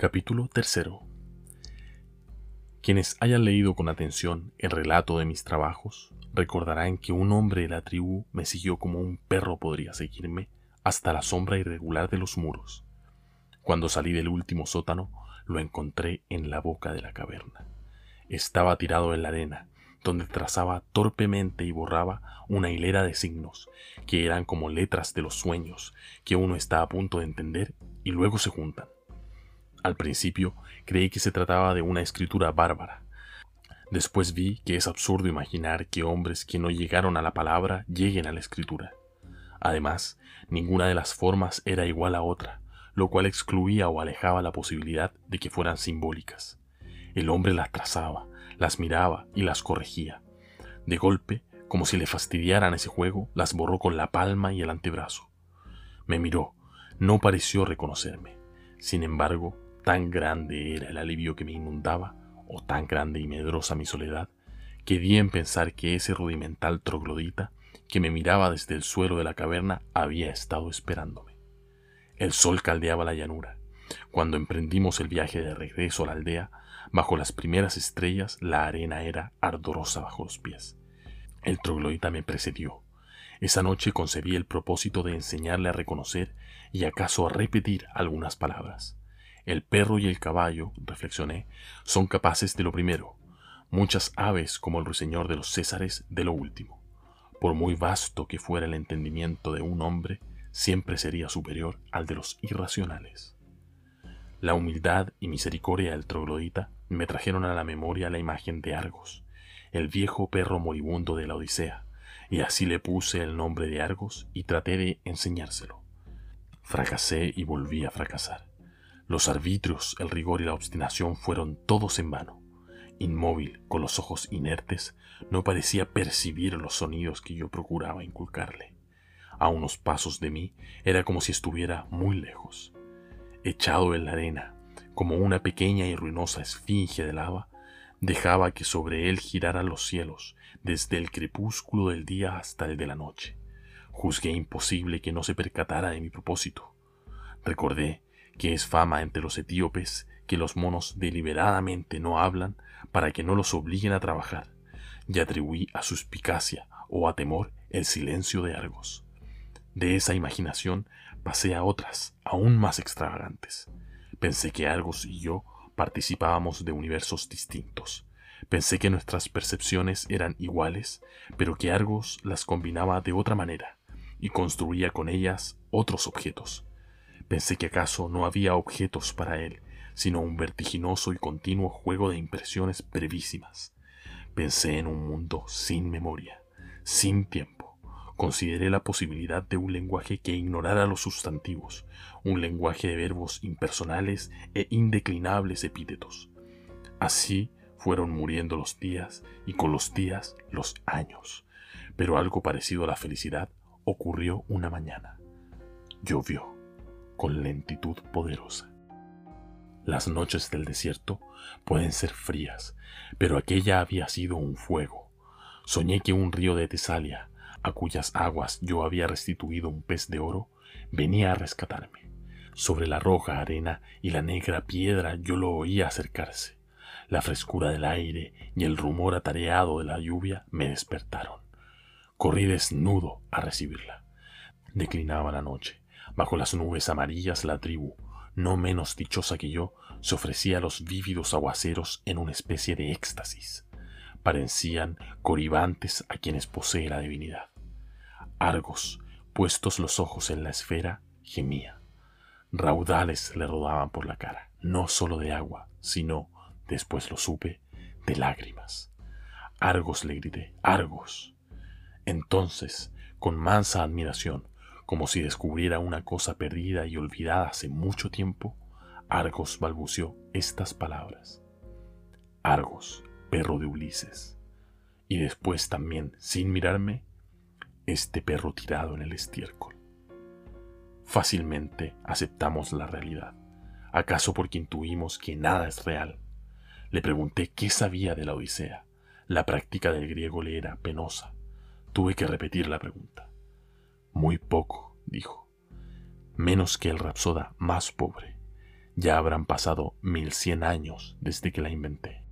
Capítulo 3 Quienes hayan leído con atención el relato de mis trabajos recordarán que un hombre de la tribu me siguió como un perro podría seguirme hasta la sombra irregular de los muros. Cuando salí del último sótano, lo encontré en la boca de la caverna. Estaba tirado en la arena, donde trazaba torpemente y borraba una hilera de signos, que eran como letras de los sueños, que uno está a punto de entender y luego se juntan. Al principio creí que se trataba de una escritura bárbara. Después vi que es absurdo imaginar que hombres que no llegaron a la palabra lleguen a la escritura. Además, ninguna de las formas era igual a otra, lo cual excluía o alejaba la posibilidad de que fueran simbólicas. El hombre las trazaba, las miraba y las corregía. De golpe, como si le fastidiaran ese juego, las borró con la palma y el antebrazo. Me miró, no pareció reconocerme. Sin embargo, Tan grande era el alivio que me inundaba, o tan grande y medrosa mi soledad, que di en pensar que ese rudimental troglodita que me miraba desde el suelo de la caverna había estado esperándome. El sol caldeaba la llanura. Cuando emprendimos el viaje de regreso a la aldea, bajo las primeras estrellas la arena era ardorosa bajo los pies. El troglodita me precedió. Esa noche concebí el propósito de enseñarle a reconocer y acaso a repetir algunas palabras. El perro y el caballo, reflexioné, son capaces de lo primero, muchas aves como el ruiseñor de los Césares de lo último. Por muy vasto que fuera el entendimiento de un hombre, siempre sería superior al de los irracionales. La humildad y misericordia del troglodita me trajeron a la memoria la imagen de Argos, el viejo perro moribundo de la Odisea, y así le puse el nombre de Argos y traté de enseñárselo. Fracasé y volví a fracasar. Los arbitrios, el rigor y la obstinación fueron todos en vano. Inmóvil, con los ojos inertes, no parecía percibir los sonidos que yo procuraba inculcarle. A unos pasos de mí era como si estuviera muy lejos. Echado en la arena, como una pequeña y ruinosa esfinge de lava, dejaba que sobre él giraran los cielos, desde el crepúsculo del día hasta el de la noche. Juzgué imposible que no se percatara de mi propósito. Recordé que es fama entre los etíopes que los monos deliberadamente no hablan para que no los obliguen a trabajar, y atribuí a suspicacia o a temor el silencio de Argos. De esa imaginación pasé a otras, aún más extravagantes. Pensé que Argos y yo participábamos de universos distintos. Pensé que nuestras percepciones eran iguales, pero que Argos las combinaba de otra manera y construía con ellas otros objetos. Pensé que acaso no había objetos para él, sino un vertiginoso y continuo juego de impresiones brevísimas. Pensé en un mundo sin memoria, sin tiempo. Consideré la posibilidad de un lenguaje que ignorara los sustantivos, un lenguaje de verbos impersonales e indeclinables epítetos. Así fueron muriendo los días y con los días los años. Pero algo parecido a la felicidad ocurrió una mañana. Llovió con lentitud poderosa. Las noches del desierto pueden ser frías, pero aquella había sido un fuego. Soñé que un río de Tesalia, a cuyas aguas yo había restituido un pez de oro, venía a rescatarme. Sobre la roja arena y la negra piedra yo lo oía acercarse. La frescura del aire y el rumor atareado de la lluvia me despertaron. Corrí desnudo a recibirla. Declinaba la noche. Bajo las nubes amarillas la tribu, no menos dichosa que yo, se ofrecía a los vívidos aguaceros en una especie de éxtasis. Parecían coribantes a quienes posee la divinidad. Argos, puestos los ojos en la esfera, gemía. Raudales le rodaban por la cara, no sólo de agua, sino, después lo supe, de lágrimas. Argos le grité, Argos. Entonces, con mansa admiración, como si descubriera una cosa perdida y olvidada hace mucho tiempo, Argos balbuceó estas palabras. Argos, perro de Ulises. Y después también, sin mirarme, este perro tirado en el estiércol. Fácilmente aceptamos la realidad, acaso porque intuimos que nada es real. Le pregunté qué sabía de la Odisea. La práctica del griego le era penosa. Tuve que repetir la pregunta. Muy poco, dijo. Menos que el rapsoda más pobre. ya habrán pasado mil cien años desde que la inventé.